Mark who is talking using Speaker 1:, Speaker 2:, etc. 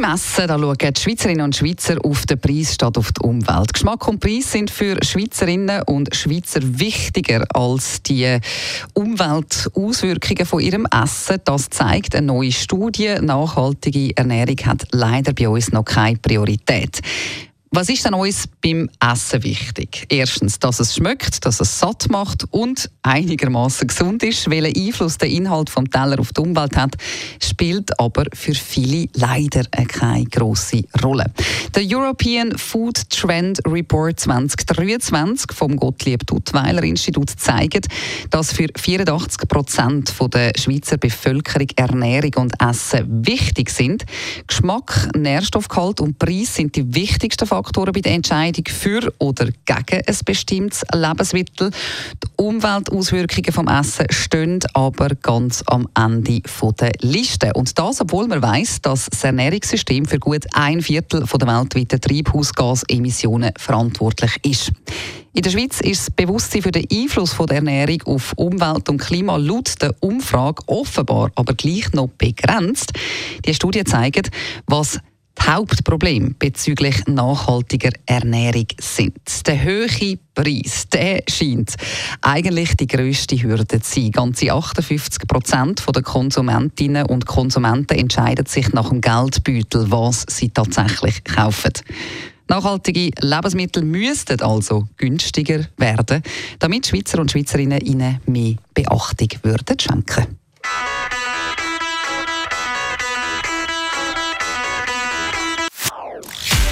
Speaker 1: beim Essen da schauen die Schweizerinnen und Schweizer auf den Preis statt auf die Umwelt. Geschmack und Preis sind für Schweizerinnen und Schweizer wichtiger als die Umweltauswirkungen von ihrem Essen. Das zeigt eine neue Studie. Nachhaltige Ernährung hat leider bei uns noch keine Priorität. Was ist denn uns beim Essen wichtig? Erstens, dass es schmeckt, dass es satt macht und einigermaßen gesund ist. Welchen Einfluss der Inhalt vom Teller auf die Umwelt hat, spielt aber für viele leider keine große Rolle. Der European Food Trend Report 2023 vom Gottlieb Duttweiler Institut zeigt, dass für 84 Prozent der Schweizer Bevölkerung Ernährung und Essen wichtig sind. Geschmack, Nährstoffgehalt und Preis sind die wichtigsten Faktoren bei der Entscheidung für oder gegen ein bestimmtes Lebensmittel. Die Umweltauswirkungen vom Essen stehen aber ganz am Ende der Liste. Und das, obwohl man weiß, dass das Ernährungssystem für gut ein Viertel der weltweiten Treibhausgasemissionen verantwortlich ist. In der Schweiz ist das Bewusstsein für den Einfluss der Ernährung auf Umwelt und Klima laut der Umfrage offenbar aber gleich noch begrenzt. Die Studie zeigt, was Hauptproblem bezüglich nachhaltiger Ernährung sind. Der hohe Preis, der scheint eigentlich die grösste Hürde zu sein. Ganze 58 Prozent der Konsumentinnen und Konsumenten entscheiden sich nach dem Geldbeutel, was sie tatsächlich kaufen. Nachhaltige Lebensmittel müssten also günstiger werden, damit Schweizer und Schweizerinnen ihnen mehr Beachtung würden schenken